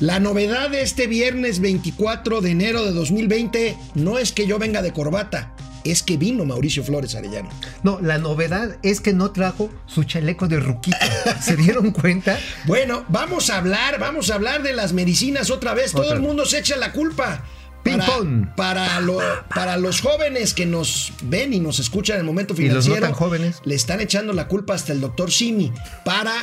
La novedad de este viernes 24 de enero de 2020 no es que yo venga de corbata, es que vino Mauricio Flores Arellano. No, la novedad es que no trajo su chaleco de ruquito. ¿Se dieron cuenta? Bueno, vamos a hablar, vamos a hablar de las medicinas otra vez. Todo el mundo se echa la culpa. Para, para, los jóvenes que nos ven y nos escuchan en el momento financiero. ¿Y los jóvenes? Le están echando la culpa hasta el doctor Simi. Para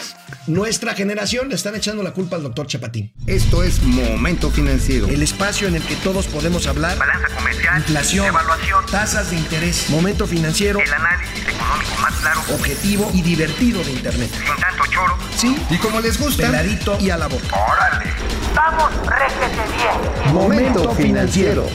nuestra generación le están echando la culpa al doctor Chapatín. Esto es Momento Financiero. El espacio en el que todos podemos hablar. Balanza comercial. Inflación. Evaluación. Tasas de interés. Momento Financiero. El análisis económico más claro. Objetivo y divertido de Internet. Sin tanto choro. Sí. Y como les gusta. Peladito y a la boca. Órale. Vamos, bien. Momento Financiero.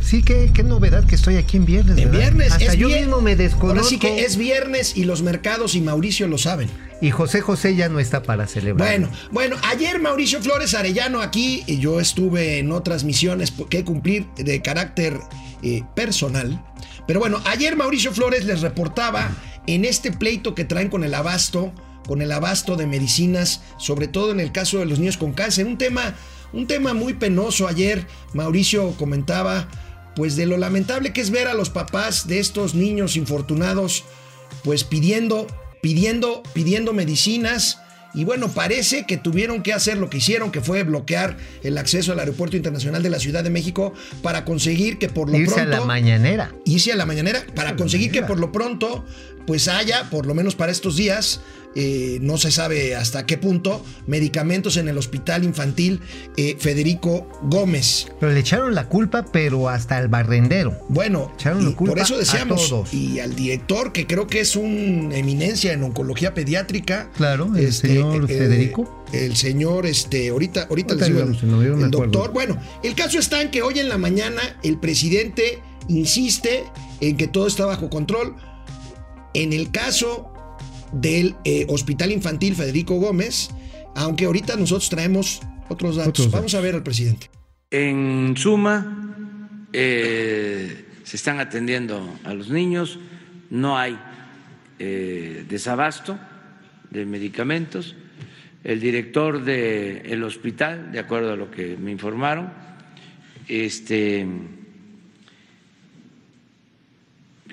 Sí, qué, qué, novedad que estoy aquí en viernes. En viernes. Hasta yo mismo me desconozco. Ahora sí que es viernes y los mercados y Mauricio lo saben. Y José José ya no está para celebrar. Bueno, bueno, ayer Mauricio Flores Arellano aquí, y yo estuve en otras misiones que cumplir de carácter eh, personal. Pero bueno, ayer Mauricio Flores les reportaba en este pleito que traen con el abasto con el abasto de medicinas, sobre todo en el caso de los niños con cáncer. Un tema, un tema muy penoso. Ayer Mauricio comentaba, pues de lo lamentable que es ver a los papás de estos niños infortunados, pues pidiendo, pidiendo, pidiendo medicinas. Y bueno, parece que tuvieron que hacer lo que hicieron, que fue bloquear el acceso al Aeropuerto Internacional de la Ciudad de México para conseguir que por lo irse pronto... a la mañanera. Irse a la mañanera, para conseguir que por lo pronto, pues haya, por lo menos para estos días, eh, no se sabe hasta qué punto, medicamentos en el hospital infantil eh, Federico Gómez. Pero le echaron la culpa, pero hasta al barrendero. Bueno, por eso decíamos, y al director, que creo que es una eminencia en oncología pediátrica. Claro, el este, señor eh, Federico. El señor, este, ahorita, ahorita, el, doctor. Bueno, el caso está en que hoy en la mañana el presidente insiste en que todo está bajo control. En el caso del eh, Hospital Infantil Federico Gómez, aunque ahorita nosotros traemos otros datos. Vamos a ver al presidente. En suma, eh, se están atendiendo a los niños, no hay eh, desabasto de medicamentos. El director del hospital, de acuerdo a lo que me informaron, este,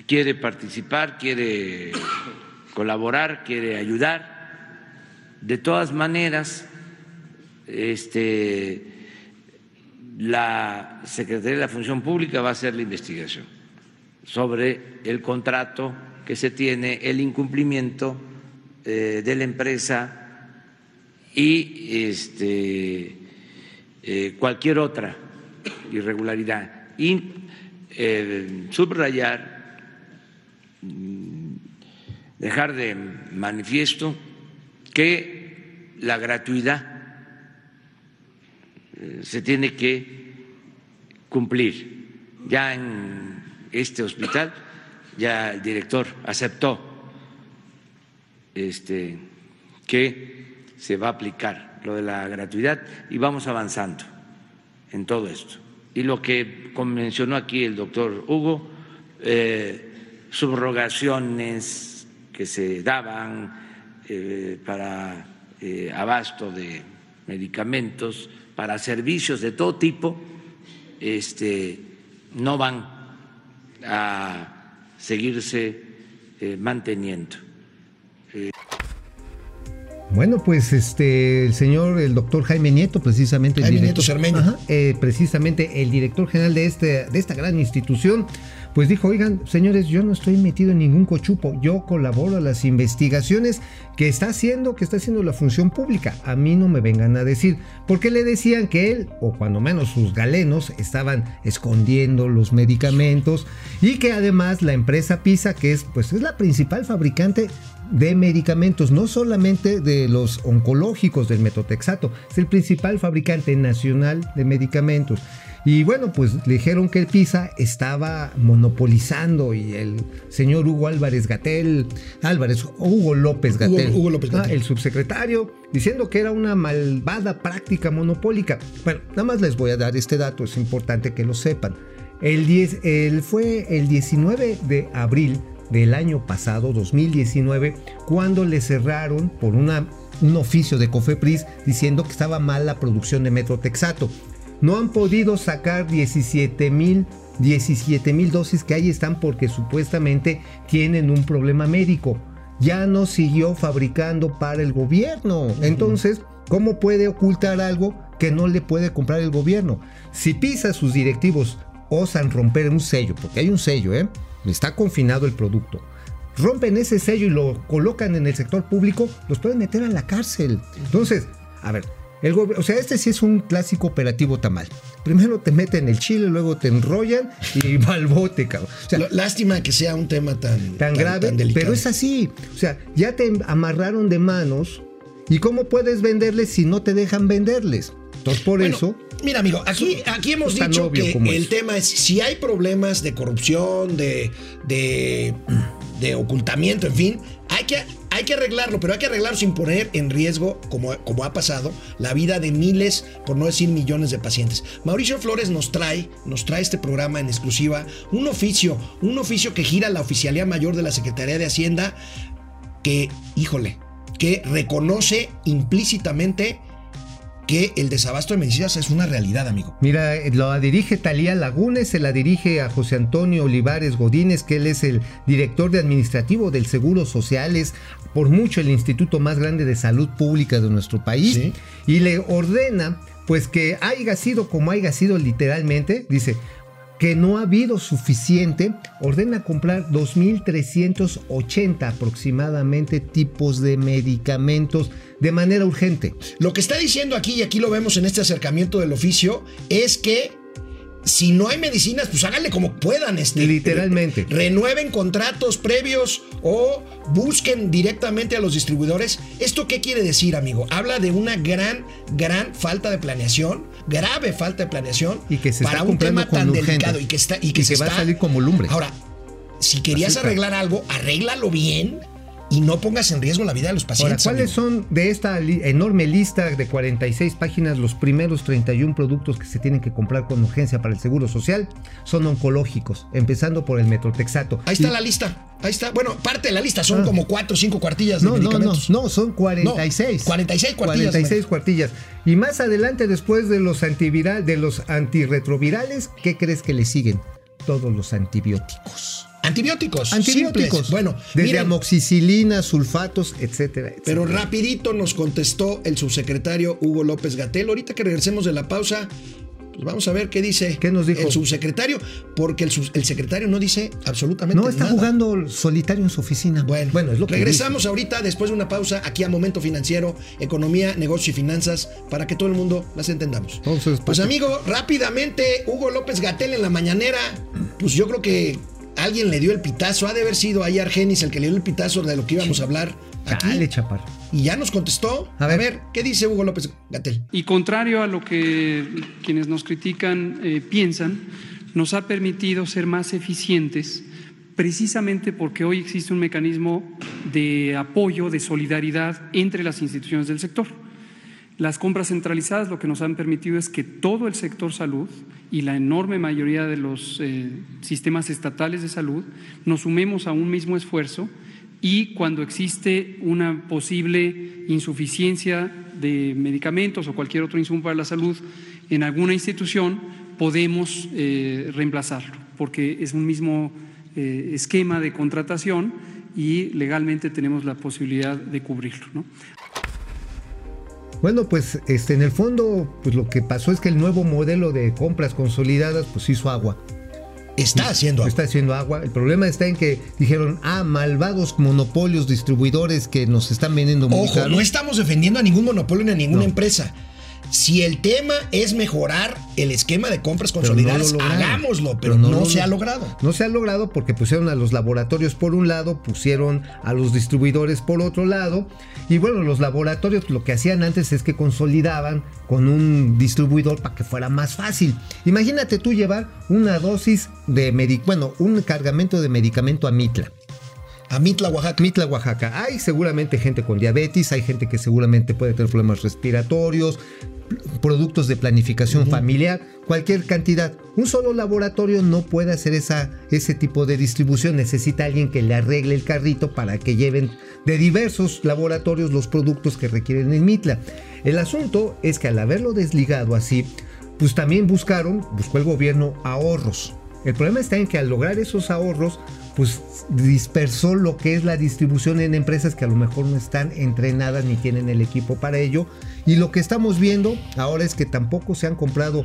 quiere participar, quiere colaborar, quiere ayudar. De todas maneras, este, la Secretaría de la Función Pública va a hacer la investigación sobre el contrato que se tiene, el incumplimiento eh, de la empresa y este, eh, cualquier otra irregularidad. Y eh, subrayar dejar de manifiesto que la gratuidad eh, se tiene que cumplir. Ya en este hospital, ya el director aceptó este, que se va a aplicar lo de la gratuidad y vamos avanzando en todo esto. Y lo que mencionó aquí el doctor Hugo, eh, subrogaciones, que se daban eh, para eh, abasto de medicamentos, para servicios de todo tipo, este, no van a seguirse eh, manteniendo. Bueno, pues este el señor, el doctor Jaime Nieto, precisamente el director, Nieto precisamente el director general de este, de esta gran institución, pues dijo, oigan, señores, yo no estoy metido en ningún cochupo, yo colaboro a las investigaciones que está haciendo, que está haciendo la función pública. A mí no me vengan a decir, porque le decían que él, o cuando menos sus galenos, estaban escondiendo los medicamentos y que además la empresa PISA, que es, pues, es la principal fabricante de medicamentos, no solamente de los oncológicos del metotexato, es el principal fabricante nacional de medicamentos. Y bueno, pues le dijeron que el PISA estaba monopolizando y el señor Hugo Álvarez Gatel, Álvarez, Hugo López Gatel, Hugo, López el subsecretario, diciendo que era una malvada práctica monopólica. Bueno, nada más les voy a dar este dato, es importante que lo sepan. El, 10, el fue el 19 de abril del año pasado, 2019, cuando le cerraron por una un oficio de Cofepris diciendo que estaba mal la producción de metrotexato. No han podido sacar 17 mil 17 mil dosis que ahí están porque supuestamente tienen un problema médico. Ya no siguió fabricando para el gobierno. Entonces, ¿cómo puede ocultar algo que no le puede comprar el gobierno? Si PISA sus directivos osan romper un sello, porque hay un sello, ¿eh? Está confinado el producto. Rompen ese sello y lo colocan en el sector público, los pueden meter a la cárcel. Entonces, a ver, el o sea, este sí es un clásico operativo tamal. Primero te meten el chile, luego te enrollan y va al bote, cabrón. O sea, Lástima que sea un tema tan, tan grave, pero es así. O sea, ya te amarraron de manos. ¿Y cómo puedes venderles si no te dejan venderles? Entonces, por Bueno, eso, Mira, amigo, aquí, aquí hemos dicho que el tema es si hay problemas de corrupción, de, de, de ocultamiento, en fin, hay que, hay que arreglarlo, pero hay que arreglarlo sin poner en riesgo, como, como ha pasado, la vida de miles, por no decir millones de pacientes. Mauricio Flores nos trae, nos trae este programa en exclusiva, un oficio, un oficio que gira la Oficialía Mayor de la Secretaría de Hacienda, que, híjole, que reconoce implícitamente que el desabasto de medicinas es una realidad, amigo. mira, la dirige Talía Lagunes, se la dirige a José Antonio Olivares Godínez, que él es el director de administrativo del Seguro Social, es por mucho el instituto más grande de salud pública de nuestro país, Sí. y le ordena, pues que haya sido como haya sido literalmente, dice, que no ha habido suficiente, ordena comprar 2.380 aproximadamente tipos de medicamentos de manera urgente. Lo que está diciendo aquí, y aquí lo vemos en este acercamiento del oficio, es que si no hay medicinas, pues háganle como puedan. Este, Literalmente. re- renueven contratos previos o busquen directamente a los distribuidores. ¿Esto qué quiere decir, amigo? Habla de una gran, gran falta de planeación, grave falta de planeación Y que se para está un tema tan urgente. delicado y que está y que, Y se que va a salir como lumbre. Ahora, si querías arreglar algo, arréglalo bien y no pongas en riesgo la vida de los Ahora, pacientes. ¿cuáles amigo. son de esta li- enorme lista de 46 páginas los primeros 31 productos que se tienen que comprar con urgencia para el Seguro Social? Son oncológicos, empezando por el metrotexato. Ahí está Y- la lista. Ahí está. Bueno, parte de la lista. Son Ah. como cuatro o cinco cuartillas de No, no, no, medicamentos. no, son 46. No, 46 cuartillas, 46 cuartillas. Y más adelante, después de los antiviral, de los antirretrovirales, ¿qué crees que le siguen? Todos los antibióticos. Antibióticos. Antibióticos. simples. Bueno, desde miren, amoxicilina, sulfatos, etcétera, etcétera. pero rapidito nos contestó el subsecretario Hugo López Gatel. Ahorita que regresemos de la pausa, pues vamos a ver qué dice ¿Qué nos dijo? el subsecretario, porque el, secretario no dice absolutamente no está nada. jugando solitario en su oficina. Bueno, es lo que regresamos ahorita después de una pausa aquí a Momento Financiero, Economía, Negocio y Finanzas, para que todo el mundo las entendamos. Entonces, Pues amigo, rápidamente, Hugo López Gatel en la mañanera, pues yo creo que alguien le dio el pitazo, ha de haber sido ahí Argenis el que le dio el pitazo de lo que íbamos a hablar aquí. Dale, chaparro. Y ya nos contestó. A ver. ¿qué dice Hugo López Gatel? Y contrario a lo que quienes nos critican eh, piensan, nos ha permitido ser más eficientes precisamente porque hoy existe un mecanismo de apoyo, de solidaridad entre las instituciones del sector. Las compras centralizadas lo que nos han permitido es que todo el sector salud y la enorme mayoría de los eh, sistemas estatales de salud nos sumemos a un mismo esfuerzo y cuando existe una posible insuficiencia de medicamentos o cualquier otro insumo para la salud en alguna institución, podemos eh, reemplazarlo, porque es un mismo eh, esquema de contratación y legalmente tenemos la posibilidad de cubrirlo. ¿no? Bueno, pues este, en el fondo, pues lo que pasó es que el nuevo modelo de compras consolidadas, pues hizo agua. Está haciendo algo. Está haciendo agua. El problema está en que dijeron, ah, malvados monopolios distribuidores que nos están vendiendo muy Ojo, caro. no estamos defendiendo a ningún monopolio ni a ninguna No. empresa. Si el tema es mejorar el esquema de compras no consolidadas, lo lograron. hagámoslo, pero, no, lo- se ha logrado. No se ha logrado porque pusieron a los laboratorios por un lado, pusieron a los distribuidores por otro lado. Y bueno, los laboratorios lo que hacían antes es que consolidaban con un distribuidor para que fuera más fácil. Imagínate tú llevar una dosis de medicamento, bueno, un cargamento de medicamento a Mitla. A Mitla, Oaxaca. Mitla, Oaxaca. Hay seguramente gente con diabetes, hay gente que seguramente puede tener problemas respiratorios, productos de planificación familiar, cualquier cantidad. Un solo laboratorio no puede hacer esa, ese tipo de distribución. Necesita alguien que le arregle el carrito para que lleven de diversos laboratorios los productos que requieren en Mitla. El asunto es que al haberlo desligado así, pues también buscaron, buscó el gobierno ahorros. El problema está en que al lograr esos ahorros, pues dispersó lo que es la distribución en empresas que a lo mejor no están entrenadas ni tienen el equipo para ello. Y lo que estamos viendo ahora es que tampoco se han comprado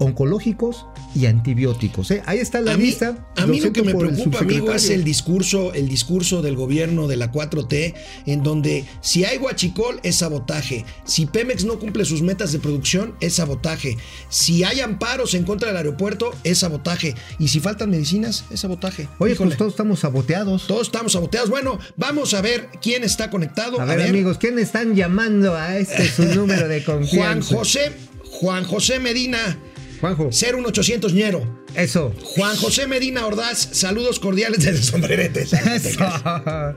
oncológicos y antibióticos. ¿eh? Ahí está la a mí, lista. A mí lo que me preocupa, amigo, es el discurso, el discurso del gobierno de la 4T, en donde si hay guachicol es sabotaje, si Pemex no cumple sus metas de producción es sabotaje, si hay amparos en contra del aeropuerto es sabotaje, y si faltan medicinas es sabotaje. Oye, Híjole, pues todos estamos saboteados. todos estamos saboteados. Bueno, vamos a ver quién está conectado. A ver, amigos, ¿quién están llamando a este su número de Juan confianza? José, Juan José Medina, Juanjo, 01800 ñero. eso. Juan José Medina Ordaz, saludos cordiales desde Sombreretes. Eso.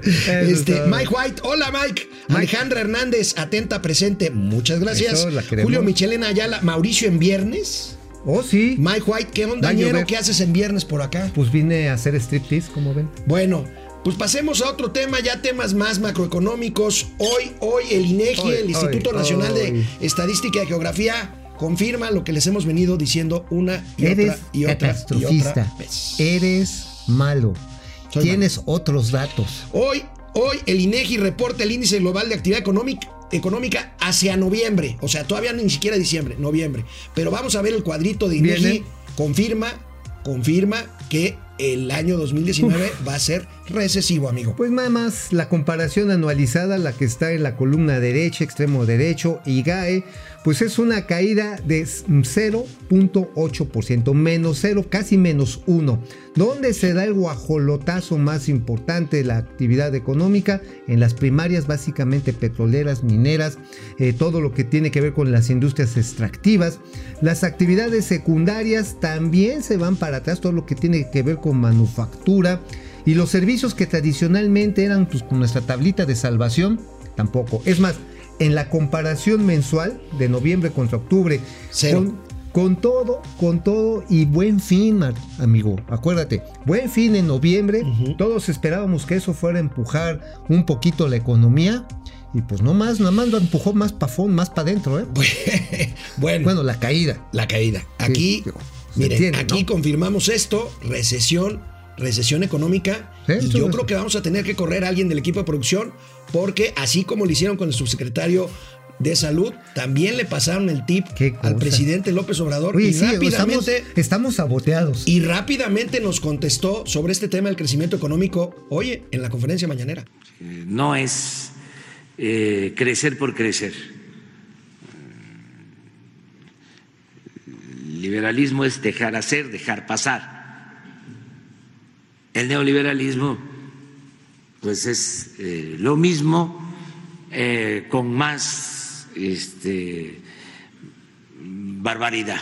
Este, Eso. Mike White, hola Mike. Mike. Alejandra Hernández, atenta presente, muchas gracias. Eso. Julio Michelena Ayala, Mauricio en viernes. Oh, sí. Mike White, ¿qué onda, ñero? ¿Qué haces en viernes por acá? Pues vine a hacer striptease, como ven. Bueno, pues pasemos a otro tema, ya temas más macroeconómicos. Hoy, hoy el INEGI, Hoy, el Instituto hoy, Nacional hoy. de Estadística y Geografía, confirma lo que les hemos venido diciendo una y Eres otra y otra y catastrofista. otra vez. Eres malo. Soy Tienes otros datos. Hoy, hoy el INEGI reporta el índice global de actividad económica, económica hacia noviembre, o sea, todavía ni siquiera diciembre, noviembre. Pero vamos a ver el cuadrito de INEGI, confirma, confirma que el año 2019 va a ser recesivo, amigo. Pues nada más la comparación anualizada, la que está en la columna derecha, extremo derecho, IGAE, pues es una caída de 0.8%, menos 0, casi menos 1. ¿Dónde se da el guajolotazo más importante de la actividad económica? En las primarias, básicamente petroleras, mineras, eh, todo lo que tiene que ver con las industrias extractivas. Las actividades secundarias también se van para atrás, todo lo que tiene que ver con manufactura. Y los servicios que tradicionalmente eran pues, nuestra tablita de salvación, tampoco. Es más, en la comparación mensual de noviembre contra octubre, con, con todo, con todo y buen fin, amigo. Acuérdate, buen fin en noviembre. Todos esperábamos que eso fuera a empujar un poquito la economía. Y pues no más, nada más lo empujó más para más para adentro, ¿eh? bueno, Bueno, la caída. la caída. Aquí, miren, entiende, aquí ¿no? confirmamos esto, recesión, recesión económica. Y yo creo que vamos a tener que correr a alguien del equipo de producción, porque así como lo hicieron con el subsecretario de salud, también le pasaron el tip al presidente López Obrador Oye, y sí, estamos, rápidamente estamos saboteados. y rápidamente nos contestó sobre este tema del crecimiento económico, oye, en la conferencia mañanera. Eh, No es eh, crecer por crecer. El liberalismo es dejar hacer, dejar pasar. El neoliberalismo, pues es eh, lo mismo eh, con más este, barbaridad.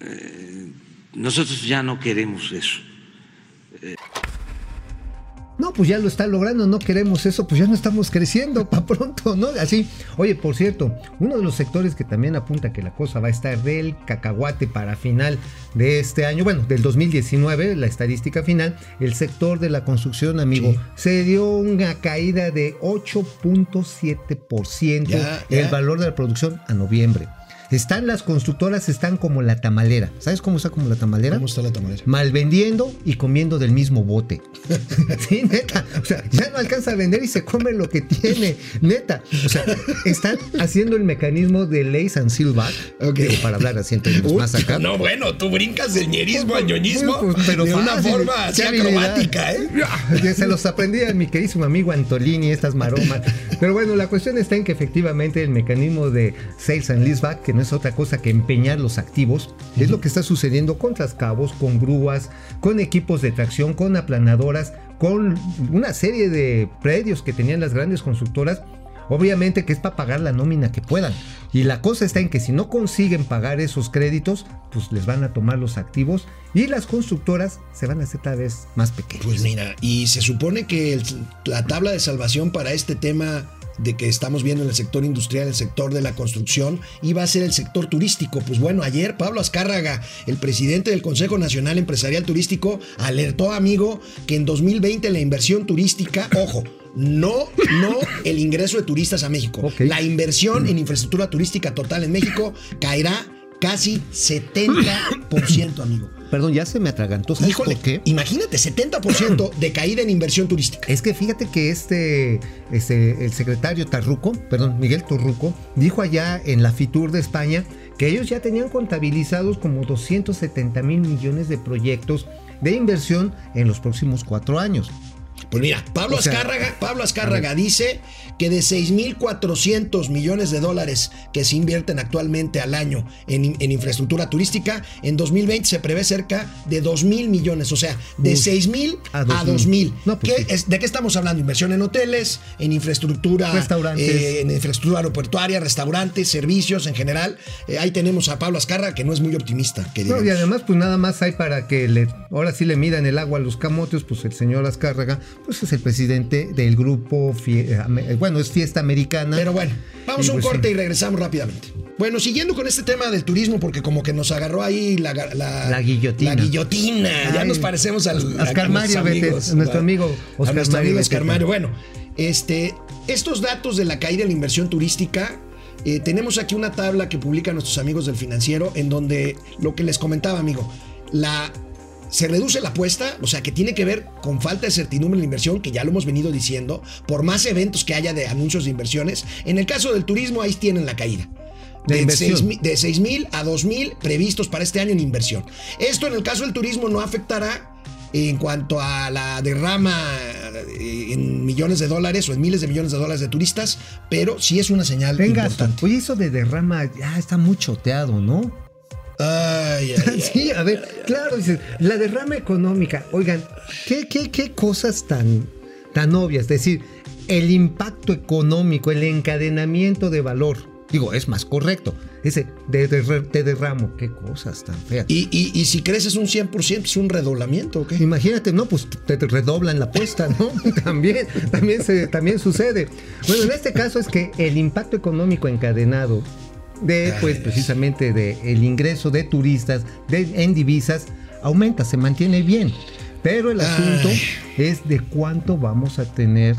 Eh, nosotros ya no queremos eso. No, pues ya lo está logrando, no queremos eso, pues ya no estamos creciendo para pronto, ¿no? Así. Oye, por cierto, uno de los sectores que también apunta que la cosa va a estar del cacahuate para final de este año, bueno, del 2019, la estadística final, el sector de la construcción, amigo, Sí. se dio una caída de 8.7% Ya, el valor de la producción a noviembre. Están las constructoras, están como la tamalera. ¿Sabes cómo está como la tamalera? ¿Cómo está la tamalera? mal vendiendo y comiendo del mismo bote. sí, neta. O sea, ya no alcanza a vender y se come lo que tiene. Neta. O sea, están haciendo el mecanismo de Lace and Silvac. Ok. digo, para hablar así en términos Uy, más acá. No, bueno, tú brincas del ñerismo al ñoñismo Pues, pero de una fácil. forma así acrobática, ¿eh? Se los aprendí a mi queridísimo amigo Antolini, estas maromas. Pero bueno, la cuestión está en que efectivamente el mecanismo de sales and leaseback, que no es otra cosa que empeñar los activos, es lo que está sucediendo con trascabos, con grúas, con equipos de tracción, con aplanadoras, con una serie de predios que tenían las grandes constructoras. Obviamente que es para pagar la nómina que puedan. Y la cosa está en que si no consiguen pagar esos créditos, pues les van a tomar los activos y las constructoras se van a hacer cada vez más pequeñas. Pues mira, y se supone que el- la tabla de salvación para este tema de que estamos viendo en el sector industrial, el sector de la construcción, iba a ser el sector turístico. Pues bueno, ayer Pablo Azcárraga, el presidente del Consejo Nacional Empresarial Turístico, alertó, amigo, que en 2020 la inversión turística, ojo, no, no el ingreso de turistas a México, la inversión en infraestructura turística total en México caerá casi 70%, amigo. Perdón, ya se me atragantó. ¿Sabes Híjole, por qué? imagínate, 70% de caída en inversión turística. Es que fíjate que este, este, el secretario Tarruco, perdón, Miguel Turruco, dijo allá en la FITUR de España que ellos ya tenían contabilizados como 270 mil millones de proyectos de inversión en los próximos cuatro años. Pues mira, Pablo O sea, Azcárraga, Pablo Azcárraga dice que de 6.400 millones de dólares que se invierten actualmente al año en, en infraestructura turística, en 2020 se prevé cerca de 2.000 millones, o sea, de Uy, 6.000 a a 2,000. 2.000. No, pues ¿Qué sí. es- ¿De qué estamos hablando? Inversión en hoteles, en infraestructura, Restaurantes. eh, en infraestructura aeroportuaria, restaurantes, servicios en general. Eh, ahí tenemos a Pablo Azcárraga, que no es muy optimista. Que No, y además, pues nada más hay para que le, ahora sí le midan el agua a los camotes, pues el señor Azcárraga, pues es el presidente del grupo, bueno, es Fiesta Americana. Pero bueno, vamos a un pues corte y regresamos rápidamente. Bueno, siguiendo con este tema del turismo, porque como que nos agarró ahí la, la, La guillotina. La guillotina. ya nos parecemos al Oscar a Mario, nuestro a- amigo a Oscar nuestro Mario amigo Oscar. Mario. Bueno, este, estos datos de la caída de la inversión turística. eh, tenemos aquí una tabla que publican nuestros amigos del financiero en donde lo que les comentaba, amigo, la se reduce la apuesta, o sea, que tiene que ver con falta de certidumbre en la inversión, que ya lo hemos venido diciendo, por más eventos que haya de anuncios de inversiones. En el caso del turismo, ahí tienen la caída. De De inversión. 6 mil- de 6 mil a 2 mil previstos para este año en inversión. Esto en el caso del turismo no afectará en cuanto a la derrama eh, en millones de dólares o en miles de millones de dólares de turistas, pero sí es una señal Venga, importante. oye, eso de derrama ya está muy choteado, ¿no? Ay, ay, ay. Sí, a ver, claro, dices, la derrama económica, oigan, ¿qué, qué, qué cosas tan, tan obvias? Es decir, el impacto económico, el encadenamiento de valor, digo, es más correcto, de, de- de derramo, qué cosas tan feas. Y, y- y si creces un 100%, es un redoblamiento, ¿o qué? Imagínate, no, pues te, te redoblan la apuesta, ¿no? también, también, se, también sucede. Bueno, en este caso es que el impacto económico encadenado de, pues, precisamente de el ingreso de turistas de, en divisas aumenta, se mantiene bien. Pero el asunto Ay. es de cuánto vamos a tener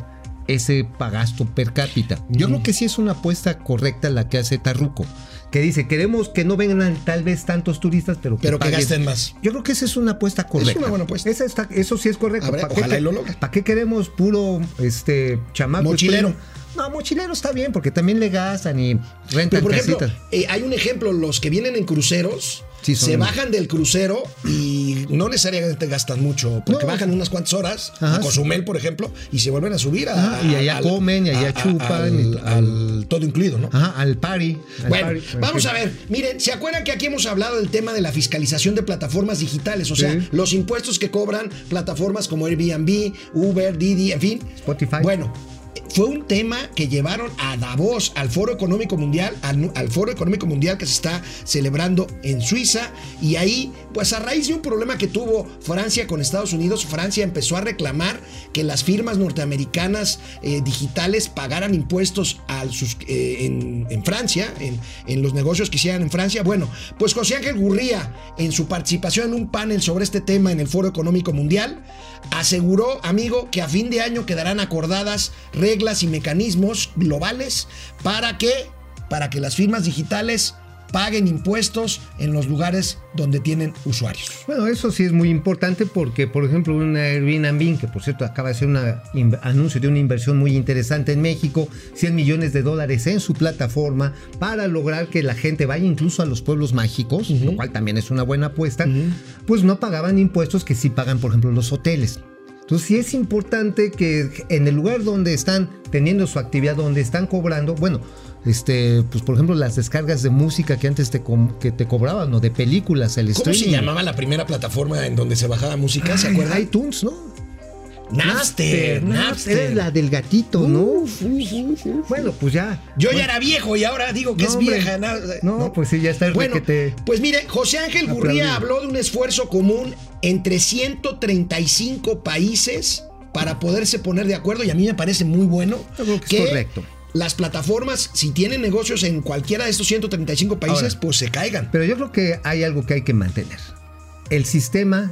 ese pagasto per cápita. Yo creo que sí es una apuesta correcta la que hace Tarruco, que dice, queremos que no vengan tal vez tantos turistas, pero que, Pero que paguen". gasten más. Yo creo que esa es una apuesta correcta. una buena apuesta. Esa está- eso sí es correcto. Ver, ¿Para ojalá qué, y lo. ¿Para qué queremos puro este chamaco? Mochilero. No, mochilero está bien, porque también le gastan y rentan Pero por ejemplo, eh, hay un ejemplo, los que vienen en cruceros Sí, se bajan del crucero y no necesariamente gastan mucho, porque No. bajan unas cuantas horas, Ajá, a Cozumel, por ejemplo, y se vuelven a subir a, Ajá, y allá comen, y allá chupan, al, to- al todo incluido, ¿no? Ajá, al party. Bueno, party. vamos a ver. Miren, ¿se acuerdan que aquí hemos hablado del tema de la fiscalización de plataformas digitales? O sea, Sí. los impuestos que cobran plataformas como Airbnb, Uber, Didi, en fin. Spotify. Bueno, fue un tema que llevaron a Davos, al Foro Económico Mundial, al, Foro Económico Mundial que se está celebrando en Suiza. Y ahí, pues a raíz de un problema que tuvo Francia con Estados Unidos, Francia empezó a reclamar que las firmas norteamericanas eh, digitales pagaran impuestos eh, en, en Francia, en, en los negocios que hicieran en Francia. Bueno, pues José Ángel Gurría, en su participación en un panel sobre este tema en el Foro Económico Mundial, aseguró, amigo, que a fin de año quedarán acordadas reglas y mecanismos globales para que, para que las firmas digitales paguen impuestos en los lugares donde tienen usuarios. Bueno, eso sí es muy importante porque, por ejemplo, una Airbnb, que por cierto acaba de hacer un anuncio de una inversión muy interesante en México, 100 millones de dólares en su plataforma para lograr que la gente vaya incluso a los pueblos mágicos, lo cual también es una buena apuesta, pues no pagaban impuestos que sí pagan, por ejemplo, los hoteles. Entonces sí es importante que en el lugar donde están teniendo su actividad, donde están cobrando, bueno, este, pues por ejemplo las descargas de música que antes te, que te cobraban o de películas, el ¿Cómo se llamaba la primera plataforma en donde se bajaba música? ¿Se acuerdan? iTunes, ¿no? Napster, Napster. Eres la del gatito, ¿no? Uf, uf, uf, uf. Bueno, pues ya. Yo ya era viejo y ahora digo que No, es vieja. No, pues sí, ya está el Bueno, requete pues mire, José Ángel Gurría habló de un esfuerzo común entre 135 países para poderse poner de acuerdo y a mí me parece muy bueno que es correcto. las plataformas, si tienen negocios en cualquiera de estos 135 países, Ahora. pues se caigan. Pero yo creo que hay algo que hay que mantener. El sistema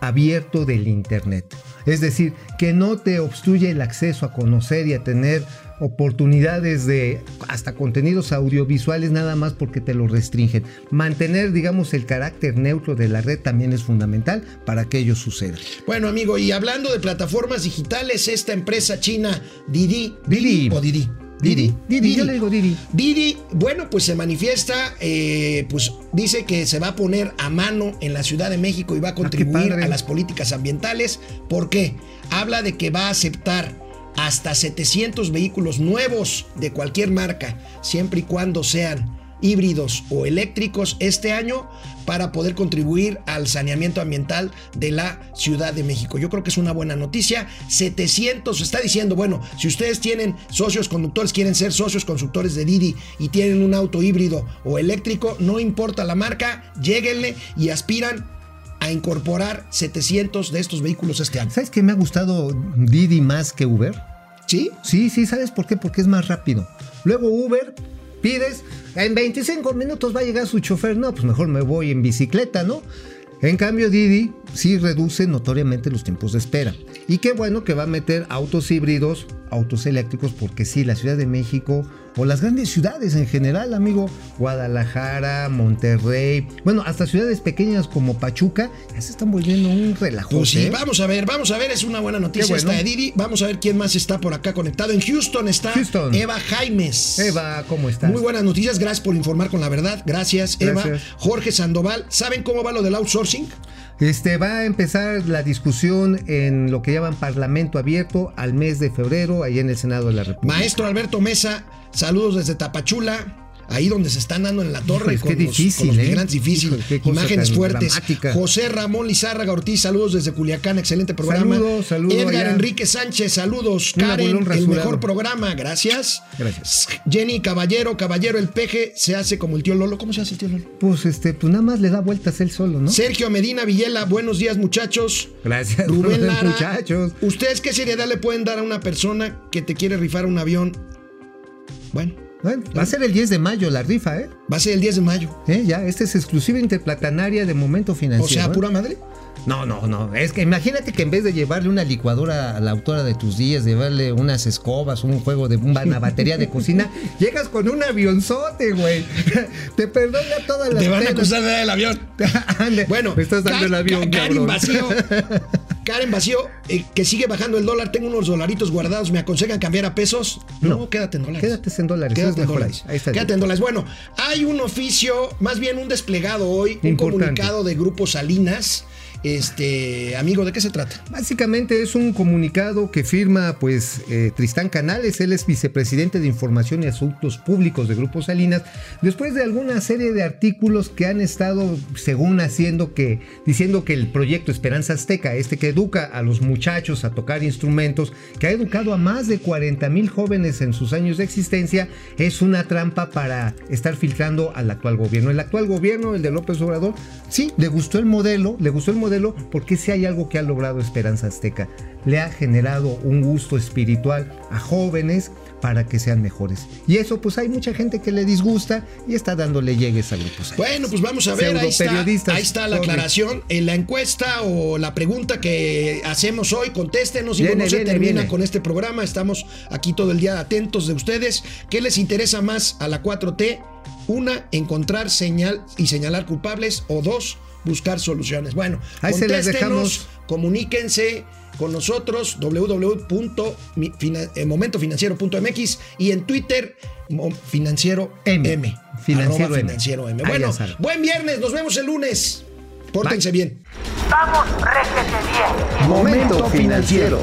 abierto del Internet. Es decir, que no te obstruye el acceso a conocer y a tener oportunidades de hasta contenidos audiovisuales nada más porque te lo restringen. Mantener, digamos, el carácter neutro de la red también es fundamental para que ello suceda. Bueno, amigo, y hablando de plataformas digitales, esta empresa china Didi, Didi. o Didi. Didi, Didi, yo le digo Didi. Didi, bueno, pues se manifiesta, eh, pues dice que se va a poner a mano en la Ciudad de México y va a contribuir padre. a las políticas ambientales. ¿Por qué? Habla de que va a aceptar hasta 700 vehículos nuevos de cualquier marca, siempre y cuando sean híbridos o eléctricos este año para poder contribuir al saneamiento ambiental de la Ciudad de México. Yo creo que es una buena noticia. 700 está diciendo, bueno, si ustedes tienen socios conductores, quieren ser socios constructores de Didi y tienen un auto híbrido o eléctrico, no importa la marca, lléguenle y aspiran a incorporar 700 de estos vehículos este año. ¿Sabes que me ha gustado Didi más que Uber? ¿Sí? Sí, sí, ¿sabes por qué? Porque es más rápido. Luego Uber, pides, en 25 minutos va a llegar su chofer. No, pues mejor me voy en bicicleta, ¿no? En cambio, Didi sí reduce notoriamente los tiempos de espera. Y qué bueno que va a meter autos híbridos, autos eléctricos, porque sí, la Ciudad de México o las grandes ciudades en general, amigo, Guadalajara, Monterrey, bueno, hasta ciudades pequeñas como Pachuca, ya se están volviendo un relajo. Pues sí, vamos a ver, vamos a ver, es una buena noticia bueno. esta de Didi. Vamos a ver quién más está por acá conectado. En Houston está Houston. Eva Jaimes. Eva, ¿cómo estás? Muy buenas noticias, gracias por informar con la verdad. Gracias, Eva. Gracias. Jorge Sandoval, ¿saben cómo va lo del outsourcing? Este va a empezar la discusión en lo que llaman Parlamento Abierto al mes de febrero, ahí en el Senado de la República. Maestro Alberto Mesa, saludos desde Tapachula. Ahí donde se están dando en la torre con, los, difícil, con los ¿eh? migrantes difícil. Imágenes fuertes. dramática. José Ramón Lizárraga Ortiz, saludos desde Culiacán, excelente programa. Saludos, saludos Edgar allá. Enrique Sánchez, saludos. Un Karen, el mejor programa, gracias. Gracias. Jenny Caballero, Caballero, el peje se hace como el tío Lolo. ¿Cómo se hace el tío Lolo? Pues este, pues nada más le da vueltas él solo, ¿no? Sergio Medina Villela, buenos días muchachos. Gracias, Rubén Lara, muchachos. ¿ustedes qué seriedad le pueden dar a una persona que te quiere rifar un avión? Bueno, Bueno, va a ser el 10 de mayo la rifa, ¿eh? va a ser el 10 de mayo. ¿Eh? Ya, esta es exclusiva interplatanaria de momento financiero. O sea, ¿eh? pura madre. No, no, no. Es que imagínate que en vez de llevarle una licuadora a la autora de tus días, llevarle unas escobas, un juego de una batería de cocina, llegas con un avionzote, güey. Te perdona todas las Te van a penas. acusar de dar el avión. Ande, Bueno, me estás dando el avión, cabrón. Vacío. Karen Vacío, eh, que sigue bajando el dólar. Tengo unos dolaritos guardados. ¿Me aconsejan cambiar a pesos? No, No. quédate en dólares. Quédate en dólares, Quédate en dólares. ahí. Está Quédate en dólares. Bueno, hay un oficio, más bien un desplegado hoy, un comunicado de Grupo Salinas. Este, amigo, ¿de qué se trata? Básicamente es un comunicado que firma pues eh, Tristán Canales, él es vicepresidente de Información y Asuntos Públicos de Grupo Salinas, después de alguna serie de artículos que han estado, según haciendo que, diciendo que el proyecto Esperanza Azteca, este que educa a los muchachos a tocar instrumentos, que ha educado a más de 40 mil jóvenes en sus años de existencia, es una trampa para estar filtrando al actual gobierno. El actual gobierno, el de López Obrador, sí, le gustó el modelo, le gustó el modelo porque si hay algo que ha logrado Esperanza Azteca, le ha generado un gusto espiritual a jóvenes para que sean mejores. Y eso pues hay mucha gente que le disgusta y está dándole llegues a grupos. Bueno, pues vamos a ver, ahí está, ahí está la aclaración. En la encuesta o la pregunta que hacemos hoy, contéstenos y no se viene, termina viene. con este programa. Estamos aquí todo el día atentos de ustedes. ¿Qué les interesa más a la 4T? Una, encontrar señal y señalar culpables. O dos, buscar soluciones. Bueno, Ahí se las dejamos. comuníquense con nosotros www.momentofinanciero.mx y en Twitter financiero M. M. Financiero M. financiero M. Bueno, buen viernes, nos vemos el lunes. Pórtense bien. Vamos, réjete bien. Momento financiero.